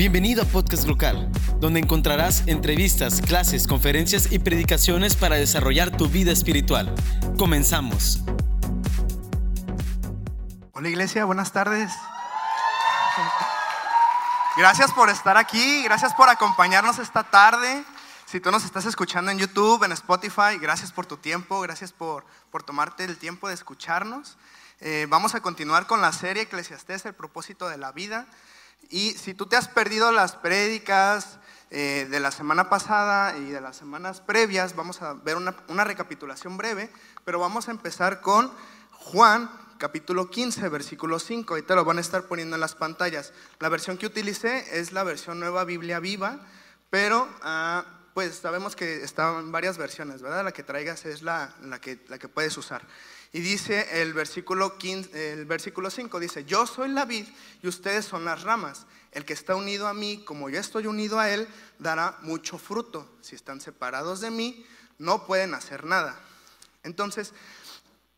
Bienvenido a Podcast Local, donde encontrarás entrevistas, clases, conferencias y predicaciones para desarrollar tu vida espiritual. Comenzamos. Hola iglesia, buenas tardes. Gracias por estar aquí, gracias por acompañarnos esta tarde. Si tú nos estás escuchando en YouTube, en Spotify, gracias por tu tiempo, gracias por, por tomarte el tiempo de escucharnos. Eh, vamos a continuar con la serie Eclesiastés, el propósito de la vida. Y si tú te has perdido las prédicas eh, de la semana pasada y de las semanas previas, vamos a ver una, recapitulación breve, pero vamos a empezar con Juan capítulo 15, versículo 5. Ahí te lo van a estar poniendo en las pantallas. La versión que utilicé es la versión Nueva Biblia Viva, pero ah, pues sabemos que están varias versiones, ¿verdad? La que traigas es la, la, que, la que puedes usar. Y dice el versículo, 15, el versículo 5, dice, yo soy la vid y ustedes son las ramas. El que está unido a mí, como yo estoy unido a él, dará mucho fruto. Si están separados de mí, no pueden hacer nada. Entonces,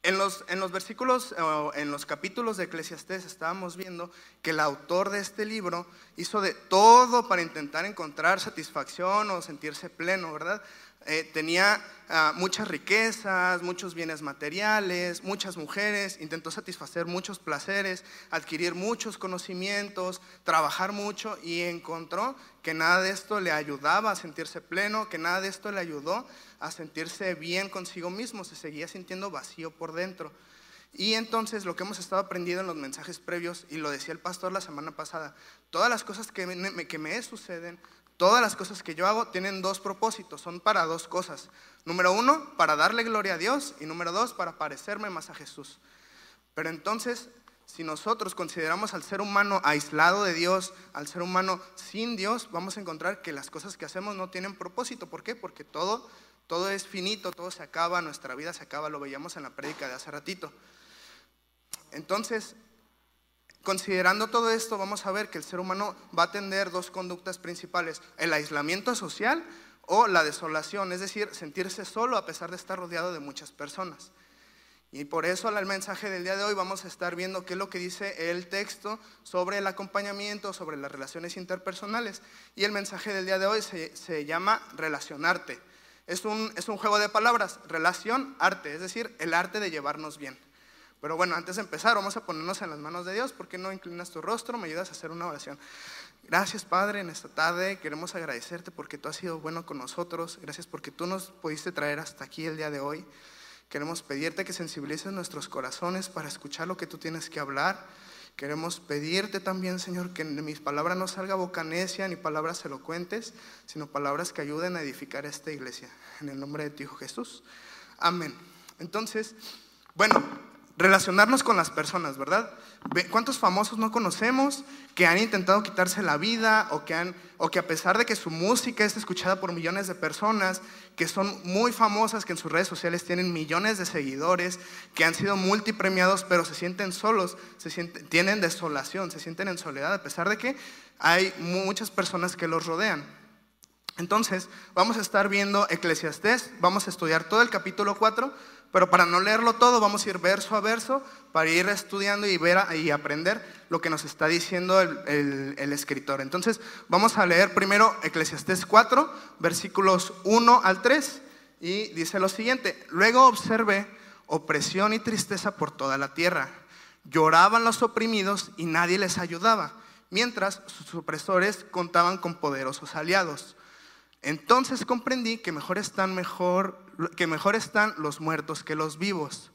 en los, en los versículos, en los capítulos de Eclesiastés estábamos viendo que el autor de este libro hizo de todo para intentar encontrar satisfacción o sentirse pleno, ¿verdad? Eh, tenía ah, muchas riquezas, muchos bienes materiales, muchas mujeres, intentó satisfacer muchos placeres, adquirir muchos conocimientos, trabajar mucho y encontró que nada de esto le ayudaba a sentirse pleno, que nada de esto le ayudó a sentirse bien consigo mismo, se seguía sintiendo vacío por dentro. Y entonces lo que hemos estado aprendiendo en los mensajes previos, y lo decía el pastor la semana pasada, todas las cosas que me, que me suceden Todas las cosas que yo hago tienen dos propósitos, son para dos cosas. Número uno, para darle gloria a Dios y número dos, para parecerme más a Jesús. Pero entonces, si nosotros consideramos al ser humano aislado de Dios, al ser humano sin Dios, vamos a encontrar que las cosas que hacemos no tienen propósito. ¿Por qué? Porque todo, todo es finito, todo se acaba, nuestra vida se acaba, lo veíamos en la prédica de hace ratito. Entonces, Considerando todo esto, vamos a ver que el ser humano va a tener dos conductas principales, el aislamiento social o la desolación, es decir, sentirse solo a pesar de estar rodeado de muchas personas. Y por eso al mensaje del día de hoy vamos a estar viendo qué es lo que dice el texto sobre el acompañamiento, sobre las relaciones interpersonales. Y el mensaje del día de hoy se, llama relacionarte. Es un, es un juego de palabras, relación, arte, es decir, el arte de llevarnos bien. Pero bueno, antes de empezar, vamos a ponernos en las manos de Dios. ¿Por qué no inclinas tu rostro? Me ayudas a hacer una oración. Gracias, Padre, en esta tarde queremos agradecerte porque tú has sido bueno con nosotros. Gracias porque tú nos pudiste traer hasta aquí el día de hoy. Queremos pedirte que sensibilices nuestros corazones para escuchar lo que tú tienes que hablar. Queremos pedirte también, Señor, que de mis palabras no salga boca necia ni palabras elocuentes, sino palabras que ayuden a edificar esta iglesia. En el nombre de tu Hijo Jesús. Amén. Entonces, bueno, relacionarnos con las personas, ¿verdad? ¿Cuántos famosos no conocemos que han intentado quitarse la vida o que, han, o que a pesar de que su música es escuchada por millones de personas, que son muy famosas, que en sus redes sociales tienen millones de seguidores, que han sido multipremiados, pero se sienten solos, se sienten, tienen desolación, se sienten en soledad, a pesar de que hay muchas personas que los rodean? Entonces, vamos a estar viendo Eclesiastés, vamos a estudiar todo el capítulo 4 pero para no leerlo todo, vamos a ir verso a verso para ir estudiando y ver y aprender lo que nos está diciendo el, escritor. Entonces, vamos a leer primero Eclesiastés 4, versículos 1 al 3, y dice lo siguiente: Luego observé opresión y tristeza por toda la tierra. Lloraban los oprimidos y nadie les ayudaba, mientras sus opresores contaban con poderosos aliados. Entonces comprendí que mejor están mejor que mejor están los muertos que los vivos.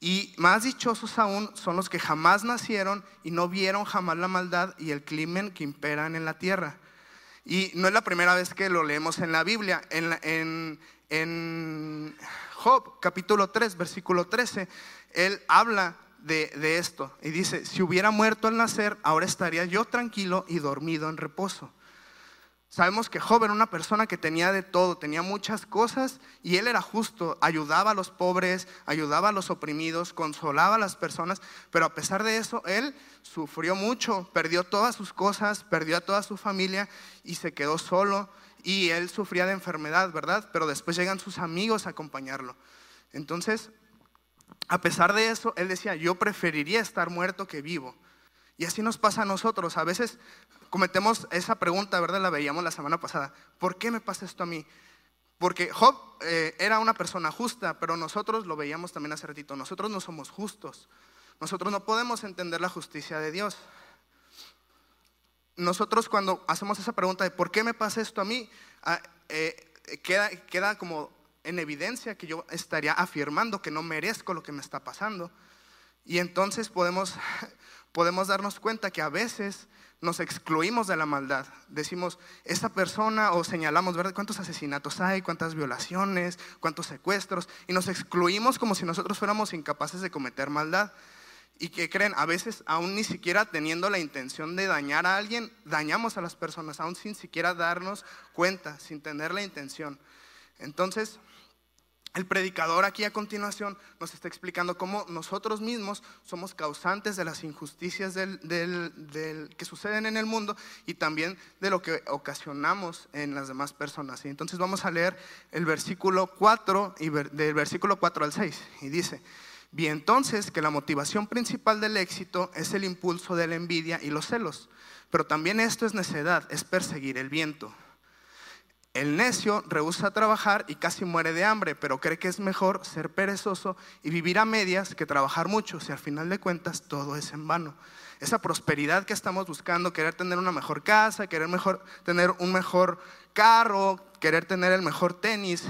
Y más dichosos aún son los que jamás nacieron y no vieron jamás la maldad y el crimen que imperan en la tierra. Y no es la primera vez que lo leemos en la Biblia. En, en, Job, capítulo 3, versículo 13, él habla de, de esto y dice, si hubiera muerto al nacer, ahora estaría yo tranquilo y dormido en reposo. Sabemos que Job era una persona que tenía de todo, tenía muchas cosas y él era justo, ayudaba a los pobres, ayudaba a los oprimidos, consolaba a las personas, pero a pesar de eso, él sufrió mucho, perdió todas sus cosas, perdió a toda su familia y se quedó solo y él sufría de enfermedad, ¿verdad? Pero después llegan sus amigos a acompañarlo. Entonces, a pesar de eso, él decía, yo preferiría estar muerto que vivo. Y así nos pasa a nosotros. A veces cometemos esa pregunta, ¿verdad? La veíamos la semana pasada. ¿Por qué me pasa esto a mí? Porque Job eh, era una persona justa, pero nosotros lo veíamos también hace ratito. Nosotros no somos justos. Nosotros no podemos entender la justicia de Dios. Nosotros cuando hacemos esa pregunta de ¿por qué me pasa esto a mí? Ah, eh, queda, queda como en evidencia que yo estaría afirmando que no merezco lo que me está pasando. Y entonces podemos, podemos darnos cuenta que a veces nos excluimos de la maldad. Decimos, esta persona, o señalamos, ¿verdad? ¿Cuántos asesinatos hay? ¿Cuántas violaciones? ¿Cuántos secuestros? Y nos excluimos como si nosotros fuéramos incapaces de cometer maldad. Y que creen, a veces, aún ni siquiera teniendo la intención de dañar a alguien, dañamos a las personas, aún sin siquiera darnos cuenta, sin tener la intención. Entonces, el predicador aquí a continuación nos está explicando cómo nosotros mismos somos causantes de las injusticias que suceden en el mundo y también de lo que ocasionamos en las demás personas. Y entonces vamos a leer el versículo 4, y del versículo 4 al 6. Y dice, vi entonces que la motivación principal del éxito es el impulso de la envidia y los celos, pero también esto es necedad, es perseguir el viento. El necio rehúsa trabajar y casi muere de hambre, pero cree que es mejor ser perezoso y vivir a medias que trabajar mucho, si al final de cuentas todo es en vano. Esa prosperidad que estamos buscando, querer tener una mejor casa, querer mejor, tener un mejor carro, querer tener el mejor tenis,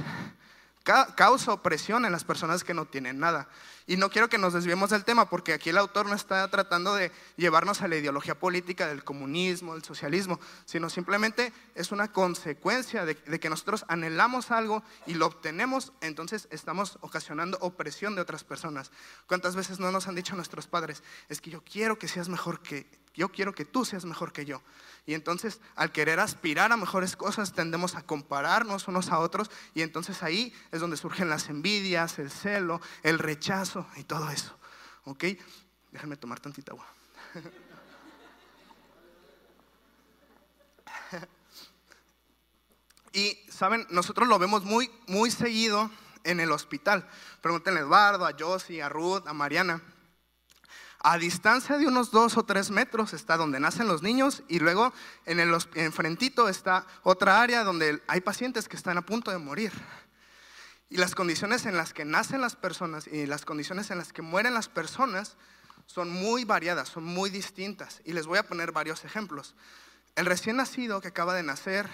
causa opresión en las personas que no tienen nada. Y no quiero que nos desviemos del tema, porque aquí el autor no está tratando de llevarnos a la ideología política del comunismo, del socialismo, sino simplemente es una consecuencia de, que nosotros anhelamos algo y lo obtenemos, entonces estamos ocasionando opresión de otras personas. ¿Cuántas veces no nos han dicho nuestros padres? Es que yo quiero que seas mejor que, yo quiero que tú seas mejor que yo. Y entonces al querer aspirar a mejores cosas tendemos a compararnos unos a otros y entonces ahí es donde surgen las envidias, el celo, el rechazo y todo eso. ¿Ok? Déjenme tomar tantita agua. Y saben, nosotros lo vemos muy, muy seguido en el hospital. Pregúntenle a Eduardo, a Josie, a Ruth, a Mariana. A distancia de unos dos o tres metros está donde nacen los niños y luego en el enfrentito está otra área donde hay pacientes que están a punto de morir. Y las condiciones en las que nacen las personas y las condiciones en las que mueren las personas son muy variadas, son muy distintas. Y les voy a poner varios ejemplos. El recién nacido que acaba de nacer,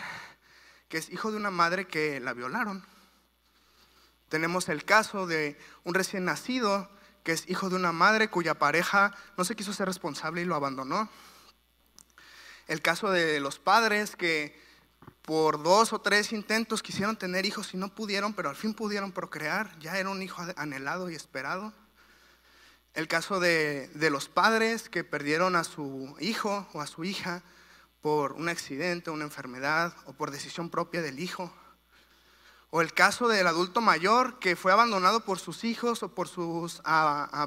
que es hijo de una madre que la violaron. Tenemos el caso de un recién nacido que es hijo de una madre cuya pareja no se quiso ser responsable y lo abandonó. El caso de los padres que por dos o tres intentos quisieron tener hijos y no pudieron, pero al fin pudieron procrear, ya era un hijo anhelado y esperado. El caso de, de los padres que perdieron a su hijo o a su hija por un accidente, una enfermedad o por decisión propia del hijo. O el caso del adulto mayor que fue abandonado por sus hijos o por sus,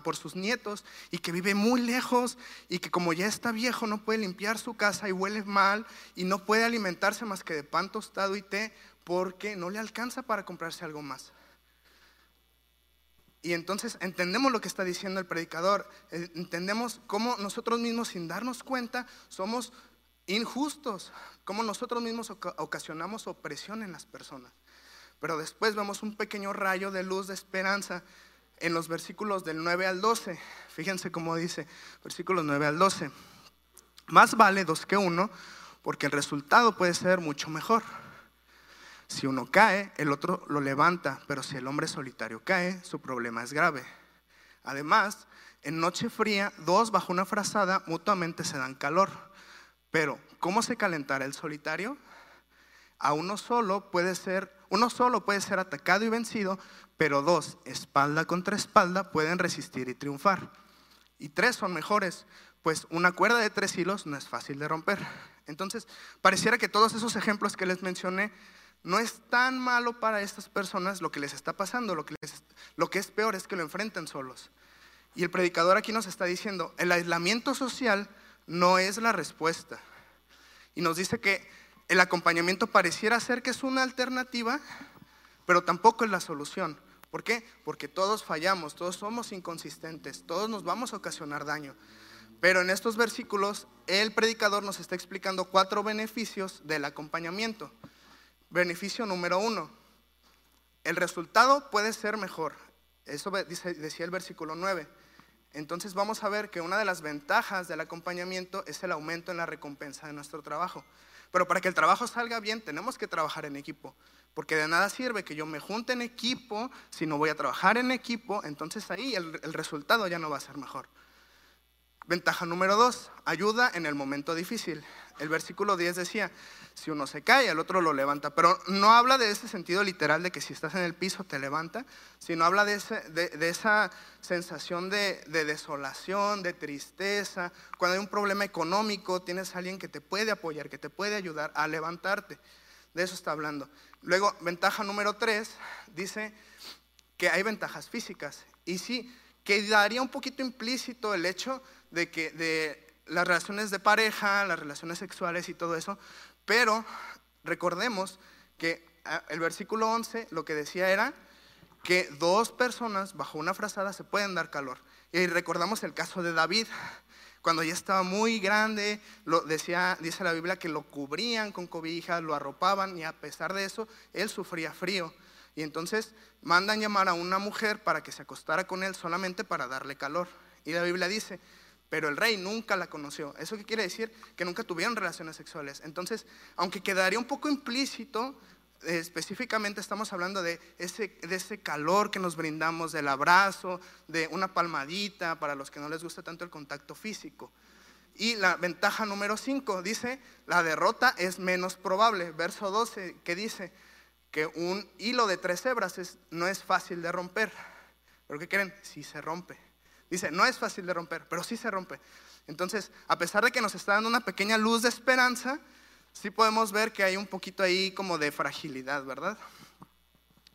por sus nietos y que vive muy lejos y que como ya está viejo no puede limpiar su casa y huele mal y no puede alimentarse más que de pan tostado y té porque no le alcanza para comprarse algo más. Y entonces entendemos lo que está diciendo el predicador, eh, entendemos cómo nosotros mismos sin darnos cuenta somos injustos, cómo nosotros mismos ocasionamos opresión en las personas. Pero después vemos un pequeño rayo de luz de esperanza en los versículos del 9 al 12. Fíjense cómo dice, versículos 9 al 12. Más vale dos que uno, porque el resultado puede ser mucho mejor. Si uno cae, el otro lo levanta, pero si el hombre solitario cae, su problema es grave. Además, en noche fría, dos bajo una frazada mutuamente se dan calor. Pero, ¿cómo se calentará el solitario? A uno solo puede ser, uno solo puede ser atacado y vencido, pero dos, espalda contra espalda, pueden resistir y triunfar. Y tres son mejores, pues una cuerda de tres hilos no es fácil de romper. Entonces, pareciera que todos esos ejemplos que les mencioné no es tan malo para estas personas lo que les está pasando, lo que, lo que es peor es que lo enfrenten solos. Y el predicador aquí nos está diciendo, el aislamiento social no es la respuesta. Y nos dice que el acompañamiento pareciera ser que es una alternativa, pero tampoco es la solución. ¿Por qué? Porque todos fallamos, todos somos inconsistentes, todos nos vamos a ocasionar daño. Pero en estos versículos el predicador nos está explicando cuatro beneficios del acompañamiento. Beneficio número uno, el resultado puede ser mejor. Eso decía el versículo 9. Entonces vamos a ver que una de las ventajas del acompañamiento es el aumento en la recompensa de nuestro trabajo. Pero para que el trabajo salga bien tenemos que trabajar en equipo. Porque de nada sirve que yo me junte en equipo si no voy a trabajar en equipo. Entonces ahí el, el resultado ya no va a ser mejor. Ventaja número dos, ayuda en el momento difícil. El versículo 10 decía, si uno se cae, el otro lo levanta. Pero no habla de ese sentido literal de que si estás en el piso te levanta, sino habla de, esa sensación de, de, desolación, de tristeza. Cuando hay un problema económico, tienes a alguien que te puede apoyar, que te puede ayudar a levantarte. De eso está hablando. Luego, ventaja número 3, dice que hay ventajas físicas. Y sí, quedaría un poquito implícito el hecho de que de las relaciones de pareja, las relaciones sexuales y todo eso, pero recordemos que ah, el versículo 11 lo que decía era que dos personas bajo una frazada se pueden dar calor. Y recordamos el caso de David, cuando ya estaba muy grande, lo decía, dice la Biblia que lo cubrían con cobijas, lo arropaban y a pesar de eso, él sufría frío. Y entonces mandan llamar a una mujer para que se acostara con él solamente para darle calor. Y la Biblia dice, pero el rey nunca la conoció. ¿Eso qué quiere decir? Que nunca tuvieron relaciones sexuales. Entonces, aunque quedaría un poco implícito, eh, específicamente estamos hablando de ese, de ese calor que nos brindamos, del abrazo, de una palmadita, para los que no les gusta tanto el contacto físico. Y la ventaja número 5 dice, la derrota es menos probable. Verso 12, que dice, que un hilo de tres hebras no es fácil de romper. ¿Pero qué creen? Sí se rompe. Dice, no es fácil de romper, pero sí se rompe. Entonces, a pesar de que nos está dando una pequeña luz de esperanza, sí podemos ver que hay un poquito ahí como de fragilidad, ¿verdad?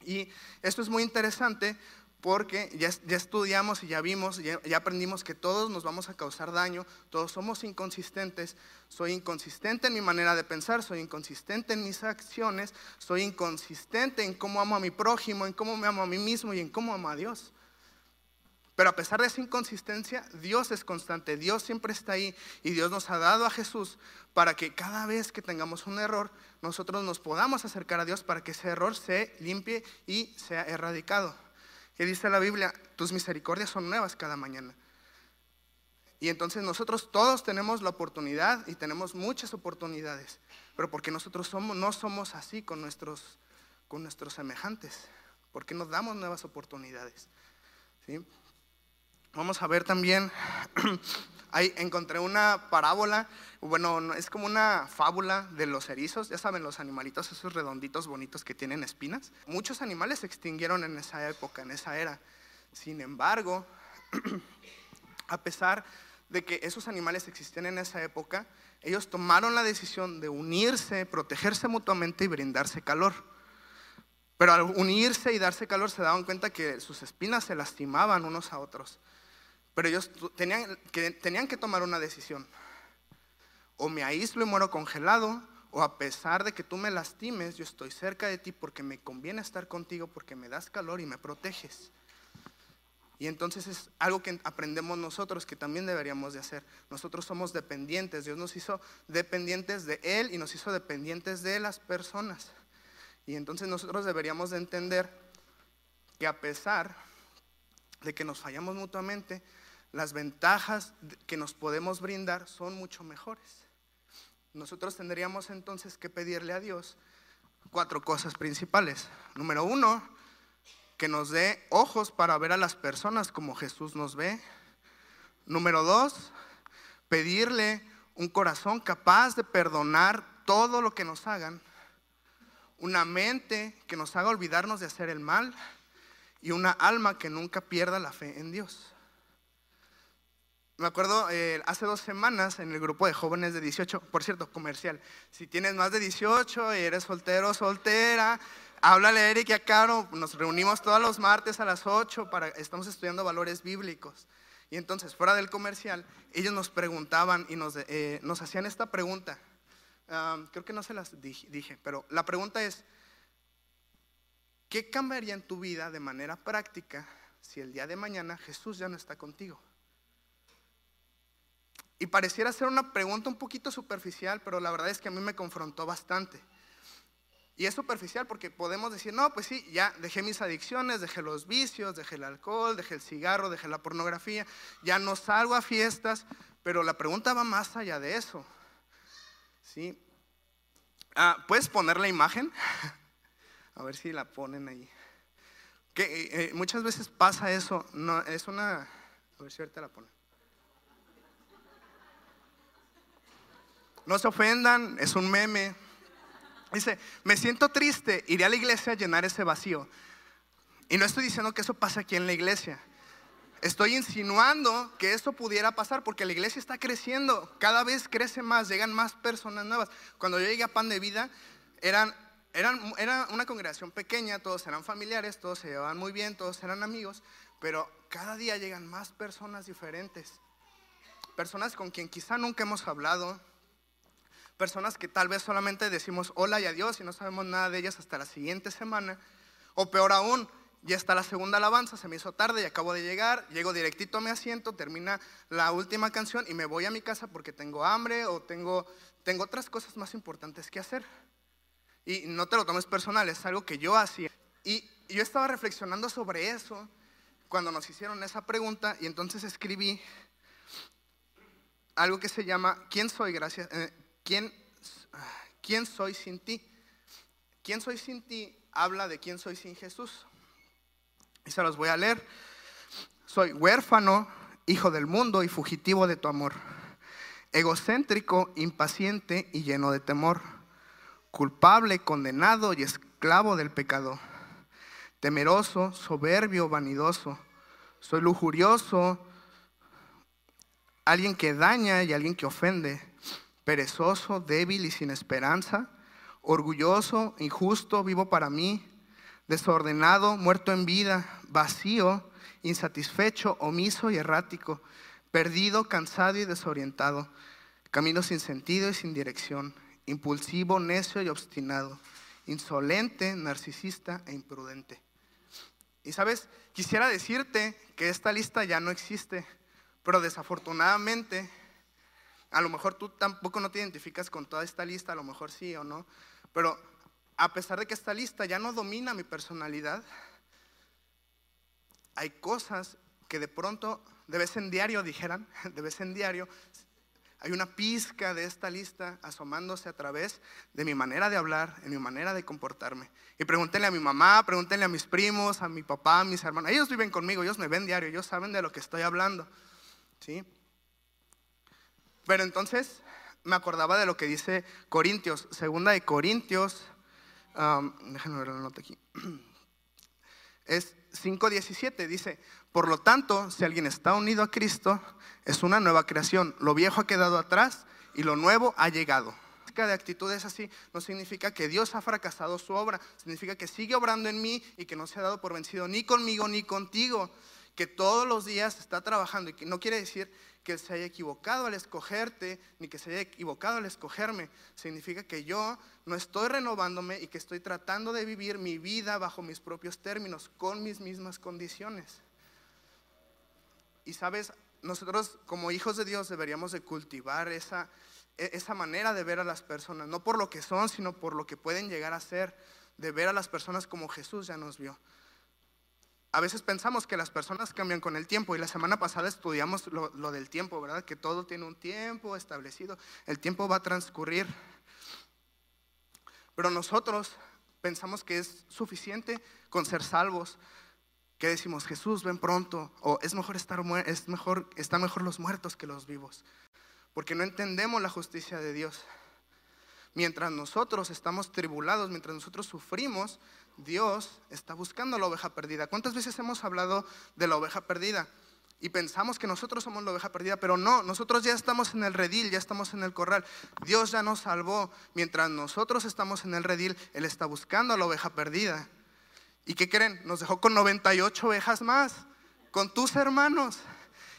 Y esto es muy interesante porque ya, estudiamos y ya vimos, ya, ya, aprendimos que todos nos vamos a causar daño, todos somos inconsistentes, soy inconsistente en mi manera de pensar, soy inconsistente en mis acciones, soy inconsistente en cómo amo a mi prójimo, en cómo me amo a mí mismo y en cómo amo a Dios. Pero a pesar de esa inconsistencia, Dios es constante, Dios siempre está ahí y Dios nos ha dado a Jesús para que cada vez que tengamos un error, nosotros nos podamos acercar a Dios para que ese error se limpie y sea erradicado. Que dice la Biblia, tus misericordias son nuevas cada mañana. Y entonces nosotros todos tenemos la oportunidad y tenemos muchas oportunidades, pero porque nosotros no somos así con nuestros, con nuestros semejantes, porque nos damos nuevas oportunidades. ¿sí? Vamos a ver también, ahí encontré una parábola, bueno, es como una fábula de los erizos, ya saben, los animalitos esos redonditos bonitos que tienen espinas. Muchos animales se extinguieron en esa época, en esa era. Sin embargo, a pesar de que esos animales existían en esa época, ellos tomaron la decisión de unirse, protegerse mutuamente y brindarse calor. Pero al unirse y darse calor se daban cuenta que sus espinas se lastimaban unos a otros. Pero ellos tenían que, tomar una decisión. O me aíslo y muero congelado, o a pesar de que tú me lastimes, yo estoy cerca de ti porque me conviene estar contigo, porque me das calor y me proteges. Y entonces es algo que aprendemos nosotros que también deberíamos de hacer. Nosotros somos dependientes, Dios nos hizo dependientes de Él y nos hizo dependientes de las personas. Y entonces nosotros deberíamos de entender que a pesar de que nos fallamos mutuamente, las ventajas que nos podemos brindar son mucho mejores. Nosotros tendríamos entonces que pedirle a Dios cuatro cosas principales. Número uno, que nos dé ojos para ver a las personas como Jesús nos ve. Número dos, pedirle un corazón capaz de perdonar todo lo que nos hagan. Una mente que nos haga olvidarnos de hacer el mal. Y una alma que nunca pierda la fe en Dios. Me acuerdo eh, hace dos semanas en el grupo de jóvenes de 18, por cierto, comercial. Si tienes más de 18 y eres soltero o soltera, háblale a Eric y a Caro. Nos reunimos todos los martes a las 8 para, estamos estudiando valores bíblicos. Y entonces, fuera del comercial, ellos nos preguntaban y nos, eh, nos hacían esta pregunta. Creo que no se las dije, dije, pero la pregunta es, ¿qué cambiaría en tu vida de manera práctica si el día de mañana Jesús ya no está contigo? Y pareciera ser una pregunta un poquito superficial, pero la verdad es que a mí me confrontó bastante. Y es superficial porque podemos decir, no, pues sí, ya dejé mis adicciones, dejé los vicios, dejé el alcohol, dejé el cigarro, dejé la pornografía, ya no salgo a fiestas, pero la pregunta va más allá de eso. ¿Sí? Ah, ¿Puedes poner la imagen? a ver si la ponen ahí. Que eh, eh, muchas veces pasa eso, no, es una, a ver si ahorita la ponen. No se ofendan, es un meme. Dice, me siento triste, iré a la iglesia a llenar ese vacío. Y no estoy diciendo que eso pase aquí en la iglesia. Estoy insinuando que eso pudiera pasar porque la iglesia está creciendo, cada vez crece más, llegan más personas nuevas. Cuando yo llegué a Pan de Vida, eran, eran, era una congregación pequeña, todos eran familiares, todos se llevaban muy bien, todos eran amigos, pero cada día llegan más personas diferentes. Personas con quien quizá nunca hemos hablado, personas que tal vez solamente decimos hola y adiós y no sabemos nada de ellas hasta la siguiente semana. O peor aún, ya está la segunda alabanza, se me hizo tarde y acabo de llegar, llego directito a mi asiento, termina la última canción y me voy a mi casa porque tengo hambre o tengo, tengo otras cosas más importantes que hacer. Y no te lo tomes personal, es algo que yo hacía. Y yo estaba reflexionando sobre eso cuando nos hicieron esa pregunta y entonces escribí algo que se llama ¿Quién soy? Gracias. Eh, ¿quién, ¿quién soy sin ti? ¿Quién soy sin ti? Habla de quién soy sin Jesús. Y se los voy a leer. Soy huérfano, hijo del mundo y fugitivo de tu amor. Egocéntrico, impaciente y lleno de temor. Culpable, condenado y esclavo del pecado. Temeroso, soberbio, vanidoso. Soy lujurioso, alguien que daña y alguien que ofende perezoso, débil y sin esperanza, orgulloso, injusto, vivo para mí, desordenado, muerto en vida, vacío, insatisfecho, omiso y errático, perdido, cansado y desorientado, camino sin sentido y sin dirección, impulsivo, necio y obstinado, insolente, narcisista e imprudente. Y sabes, quisiera decirte que esta lista ya no existe, pero desafortunadamente a lo mejor tú tampoco no te identificas con toda esta lista, a lo mejor sí o no, pero a pesar de que esta lista ya no domina mi personalidad, hay cosas que de pronto, de vez en diario, dijeran, de vez en diario, hay una pizca de esta lista asomándose a través de mi manera de hablar, en mi manera de comportarme. Y pregúntenle a mi mamá, pregúntenle a mis primos, a mi papá, a mis hermanos. Ellos viven conmigo, ellos me ven diario, ellos saben de lo que estoy hablando. ¿Sí? Pero entonces me acordaba de lo que dice Corintios, segunda de Corintios, déjenme ver la nota aquí, es 5.17, dice, por lo tanto, si alguien está unido a Cristo, es una nueva creación, lo viejo ha quedado atrás y lo nuevo ha llegado. De actitudes así no significa que Dios ha fracasado su obra, significa que sigue obrando en mí y que no se ha dado por vencido ni conmigo ni contigo, que todos los días está trabajando y que no quiere decir que se haya equivocado al escogerte, ni que se haya equivocado al escogerme. Significa que yo no estoy renovándome y que estoy tratando de vivir mi vida bajo mis propios términos, con mis mismas condiciones. Y sabes, nosotros como hijos de Dios deberíamos de cultivar esa, e, esa manera de ver a las personas, no por lo que son, sino por lo que pueden llegar a ser, de ver a las personas como Jesús ya nos vio. A veces pensamos que las personas cambian con el tiempo y la semana pasada estudiamos lo, del tiempo, ¿verdad? Que todo tiene un tiempo establecido, el tiempo va a transcurrir. Pero nosotros pensamos que es suficiente con ser salvos, que decimos, Jesús, ven pronto, o es mejor estar es mejor, están mejor los muertos que los vivos, porque no entendemos la justicia de Dios. Mientras nosotros estamos tribulados, mientras nosotros sufrimos, Dios está buscando la oveja perdida. ¿Cuántas veces hemos hablado de la oveja perdida? Y pensamos que nosotros somos la oveja perdida, pero no, nosotros ya estamos en el redil, ya estamos en el corral. Dios ya nos salvó. Mientras nosotros estamos en el redil, Él está buscando la oveja perdida. ¿Y qué creen? Nos dejó con 98 ovejas más, con tus hermanos.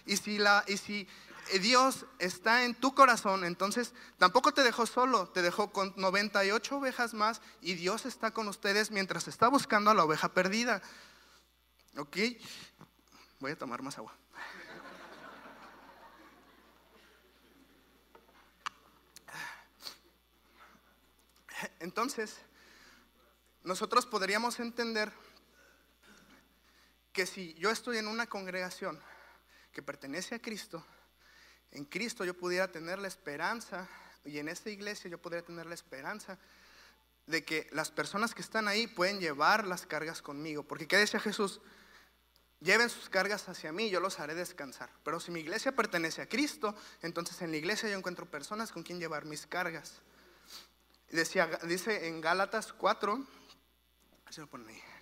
Y si, la, y si eh, Dios está en tu corazón, entonces tampoco te dejó solo, te dejó con 98 ovejas más y Dios está con ustedes mientras está buscando a la oveja perdida. ¿Ok? Voy a tomar más agua. Entonces, nosotros podríamos entender que si yo estoy en una congregación que pertenece a Cristo, en Cristo yo pudiera tener la esperanza, y en esta iglesia yo podría tener la esperanza de que las personas que están ahí pueden llevar las cargas conmigo. Porque ¿qué decía Jesús? Lleven sus cargas hacia mí, yo los haré descansar. Pero si mi iglesia pertenece a Cristo, entonces en la iglesia yo encuentro personas con quien llevar mis cargas. Dice en Gálatas 4,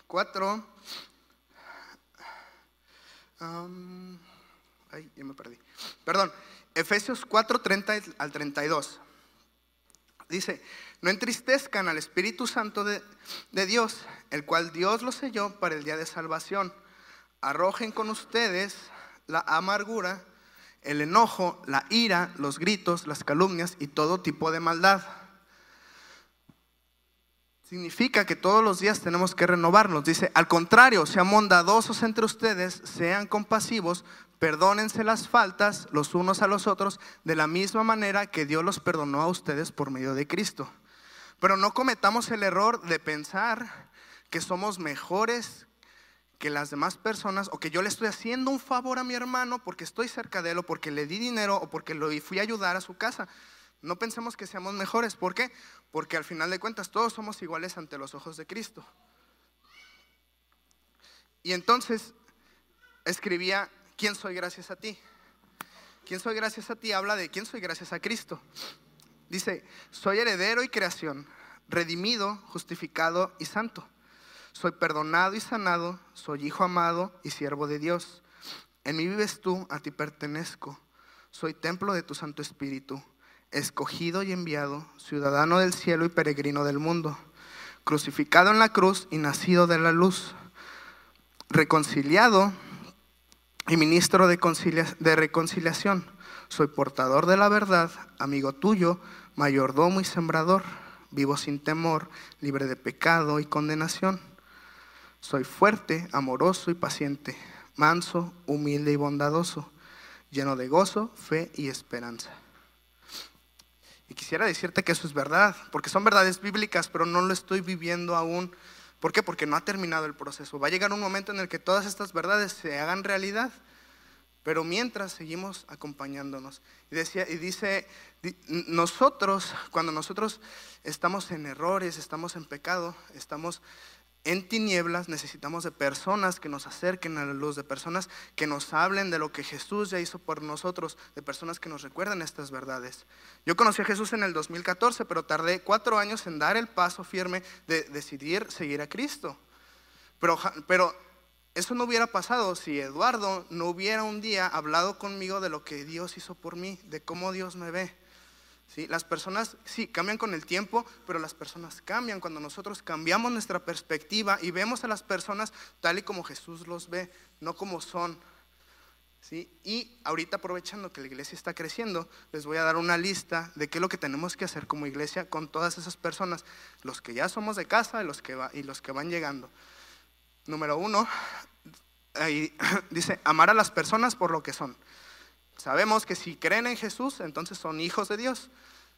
4, ay, ya me perdí. Perdón, Efesios 4, 30 al 32. Dice, no entristezcan al Espíritu Santo de, de Dios, el cual Dios lo selló para el día de salvación. Arrojen con ustedes la amargura, el enojo, la ira, los gritos, las calumnias y todo tipo de maldad. Significa que todos los días tenemos que renovarnos. Dice, al contrario, sean bondadosos entre ustedes, sean compasivos, Perdónense las faltas los unos a los otros de la misma manera que Dios los perdonó a ustedes por medio de Cristo. Pero no cometamos el error de pensar que somos mejores que las demás personas o que yo le estoy haciendo un favor a mi hermano porque estoy cerca de él o porque le di dinero o porque lo fui a ayudar a su casa. No pensemos que seamos mejores. ¿Por qué? Porque al final de cuentas todos somos iguales ante los ojos de Cristo. Y entonces escribía ¿quién soy gracias a ti? ¿Quién soy gracias a ti? Habla de quién soy gracias a Cristo. Dice, soy heredero y creación, redimido, justificado y santo. Soy perdonado y sanado, soy hijo amado y siervo de Dios. En mí vives tú, a ti pertenezco. Soy templo de tu Santo Espíritu, escogido y enviado, ciudadano del cielo y peregrino del mundo, crucificado en la cruz y nacido de la luz, reconciliado y ministro de, reconciliación. Soy portador de la verdad, amigo tuyo, mayordomo y sembrador, vivo sin temor, libre de pecado y condenación. Soy fuerte, amoroso y paciente, manso, humilde y bondadoso, lleno de gozo, fe y esperanza. Y quisiera decirte que eso es verdad, porque son verdades bíblicas, pero no lo estoy viviendo aún ¿Por qué? Porque no ha terminado el proceso. Va a llegar un momento en el que todas estas verdades se hagan realidad, pero mientras seguimos acompañándonos. Y, decía, y dice, nosotros, cuando nosotros estamos en errores, estamos en pecado, estamos en tinieblas necesitamos de personas que nos acerquen a la luz, de personas que nos hablen de lo que Jesús ya hizo por nosotros, de personas que nos recuerden estas verdades. Yo conocí a Jesús en el 2014, pero tardé cuatro años en dar el paso firme de decidir seguir a Cristo. Pero, pero eso no hubiera pasado si Eduardo no hubiera un día hablado conmigo de lo que Dios hizo por mí, de cómo Dios me ve. Las personas sí cambian con el tiempo, pero las personas cambian cuando nosotros cambiamos nuestra perspectiva y vemos a las personas tal y como Jesús los ve, no como son. ¿sí? Y ahorita aprovechando que la iglesia está creciendo, les voy a dar una lista de qué es lo que tenemos que hacer como iglesia con todas esas personas, los que ya somos de casa y los que, y los que van llegando. Número uno, dice, amar a las personas por lo que son. Sabemos que si creen en Jesús, entonces son hijos de Dios.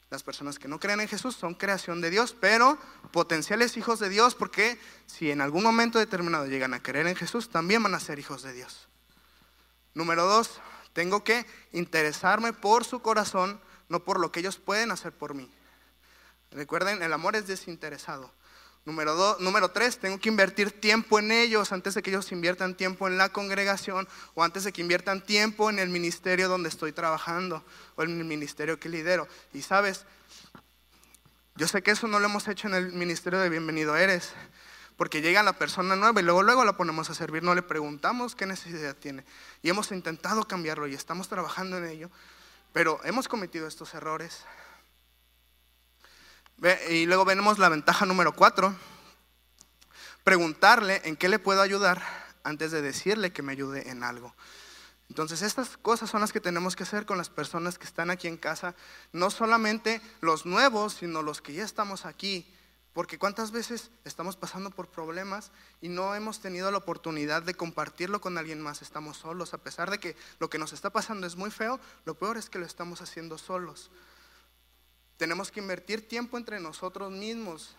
Las personas que no creen en Jesús son creación de Dios, pero potenciales hijos de Dios porque si en algún momento determinado llegan a creer en Jesús, también van a ser hijos de Dios. Número dos, tengo que interesarme por su corazón, no por lo que ellos pueden hacer por mí. Recuerden, el amor es desinteresado. Número, dos, número tres, tengo que invertir tiempo en ellos antes de que ellos inviertan tiempo en la congregación o antes de que inviertan tiempo en el ministerio donde estoy trabajando o en el ministerio que lidero. Y sabes, yo sé que eso no lo hemos hecho en el ministerio de Bienvenido Eres, porque llega la persona nueva y luego, luego la ponemos a servir, no le preguntamos qué necesidad tiene. Y hemos intentado cambiarlo y estamos trabajando en ello, pero hemos cometido estos errores. Y luego venimos la ventaja número cuatro. Preguntarle en qué le puedo ayudar antes de decirle que me ayude en algo. Entonces estas cosas son las que tenemos que hacer con las personas que están aquí en casa, no solamente los nuevos, sino los que ya estamos aquí, porque cuántas veces estamos pasando por problemas y no hemos tenido la oportunidad de compartirlo con alguien más, estamos solos, a pesar de que lo que nos está pasando es muy feo, lo peor es que lo estamos haciendo solos. Tenemos que invertir tiempo entre nosotros mismos,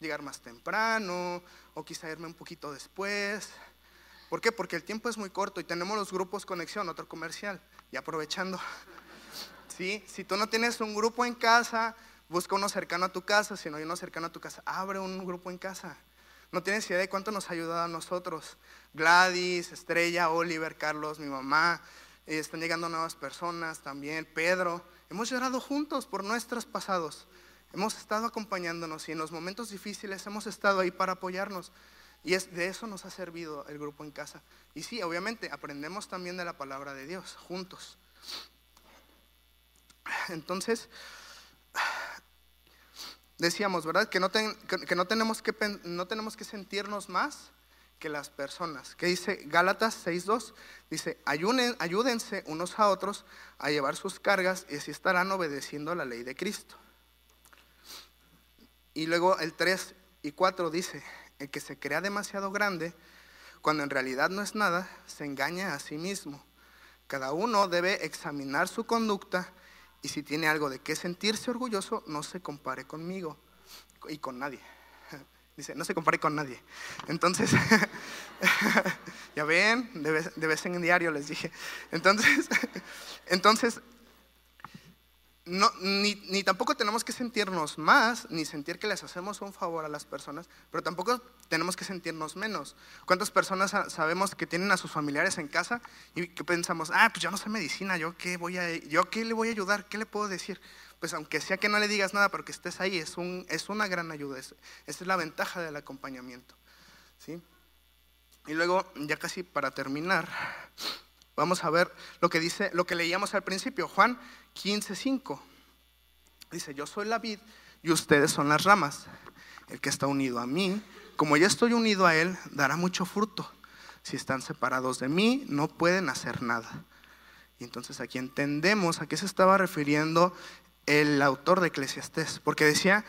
llegar más temprano o quizá irme un poquito después. ¿Por qué? Porque el tiempo es muy corto y tenemos los grupos conexión, otro comercial, y aprovechando. ¿Sí? Si tú no tienes un grupo en casa, busca uno cercano a tu casa, si no hay uno cercano a tu casa, abre un grupo en casa. No tienes idea de cuánto nos ha ayudado a nosotros. Gladys, Estrella, Oliver, Carlos, mi mamá, están llegando nuevas personas también, Pedro. Hemos llorado juntos por nuestros pasados. Hemos estado acompañándonos y en los momentos difíciles hemos estado ahí para apoyarnos. Y de eso nos ha servido el grupo en casa. Y sí, obviamente, aprendemos también de la palabra de Dios, juntos. Entonces, decíamos, ¿verdad? Que no tenemos que sentirnos más que las personas. Que dice Gálatas 6.2, dice, Ayunen, ayúdense unos a otros a llevar sus cargas y así estarán obedeciendo la ley de Cristo. Y luego el 3 y 4 dice, el que se crea demasiado grande, cuando en realidad no es nada, se engaña a sí mismo. Cada uno debe examinar su conducta y si tiene algo de qué sentirse orgulloso, no se compare conmigo y con nadie. Dice, no se compare con nadie. Entonces, ya ven, de vez, de en diario les dije. Entonces, entonces no, ni, tampoco tenemos que sentirnos más, ni sentir que les hacemos un favor a las personas, pero tampoco tenemos que sentirnos menos. ¿Cuántas personas sabemos que tienen a sus familiares en casa y que pensamos, ah, pues yo no sé medicina, yo qué, voy a, yo qué le voy a ayudar, qué le puedo decir? Pues aunque sea que no le digas nada, pero que estés ahí, es, un, es una gran ayuda. esa es la ventaja del acompañamiento. ¿sí? Y luego, ya casi para terminar, vamos a ver lo que dice, lo que leíamos al principio, Juan 15:5. Dice, yo soy la vid y ustedes son las ramas. El que está unido a mí, como yo estoy unido a él, dará mucho fruto. Si están separados de mí, no pueden hacer nada. Y entonces aquí entendemos a qué se estaba refiriendo el autor de Eclesiastés, porque decía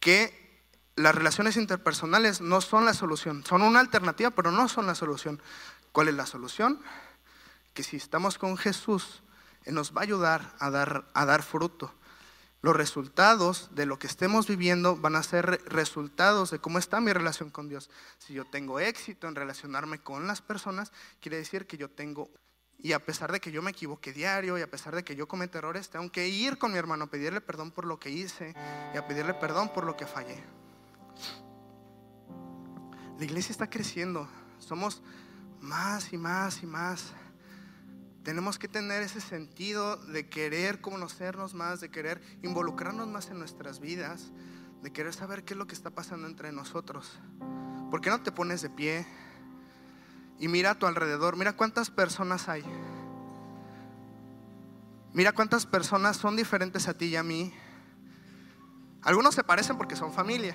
que las relaciones interpersonales no son la solución, son una alternativa, pero no son la solución. ¿Cuál es la solución? Que si estamos con Jesús, nos va a ayudar a dar, a dar fruto. Los resultados de lo que estemos viviendo van a ser resultados de cómo está mi relación con Dios. Si yo tengo éxito en relacionarme con las personas, quiere decir que yo tengo, y a pesar de que yo me equivoque diario, y a pesar de que yo cometa errores, tengo que ir con mi hermano a pedirle perdón por lo que hice y a pedirle perdón por lo que fallé. La iglesia está creciendo, somos más y más y más tenemos que tener ese sentido de querer conocernos más, de querer involucrarnos más en nuestras vidas, de querer saber qué es lo que está pasando entre nosotros. ¿Por qué no te pones de pie y mira a tu alrededor? Mira cuántas personas hay. Mira cuántas personas son diferentes a ti y a mí. Algunos se parecen porque son familia,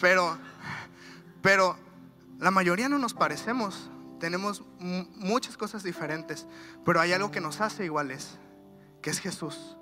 pero, pero la mayoría no nos parecemos tenemos muchas cosas diferentes, pero hay algo que nos hace iguales, que es Jesús.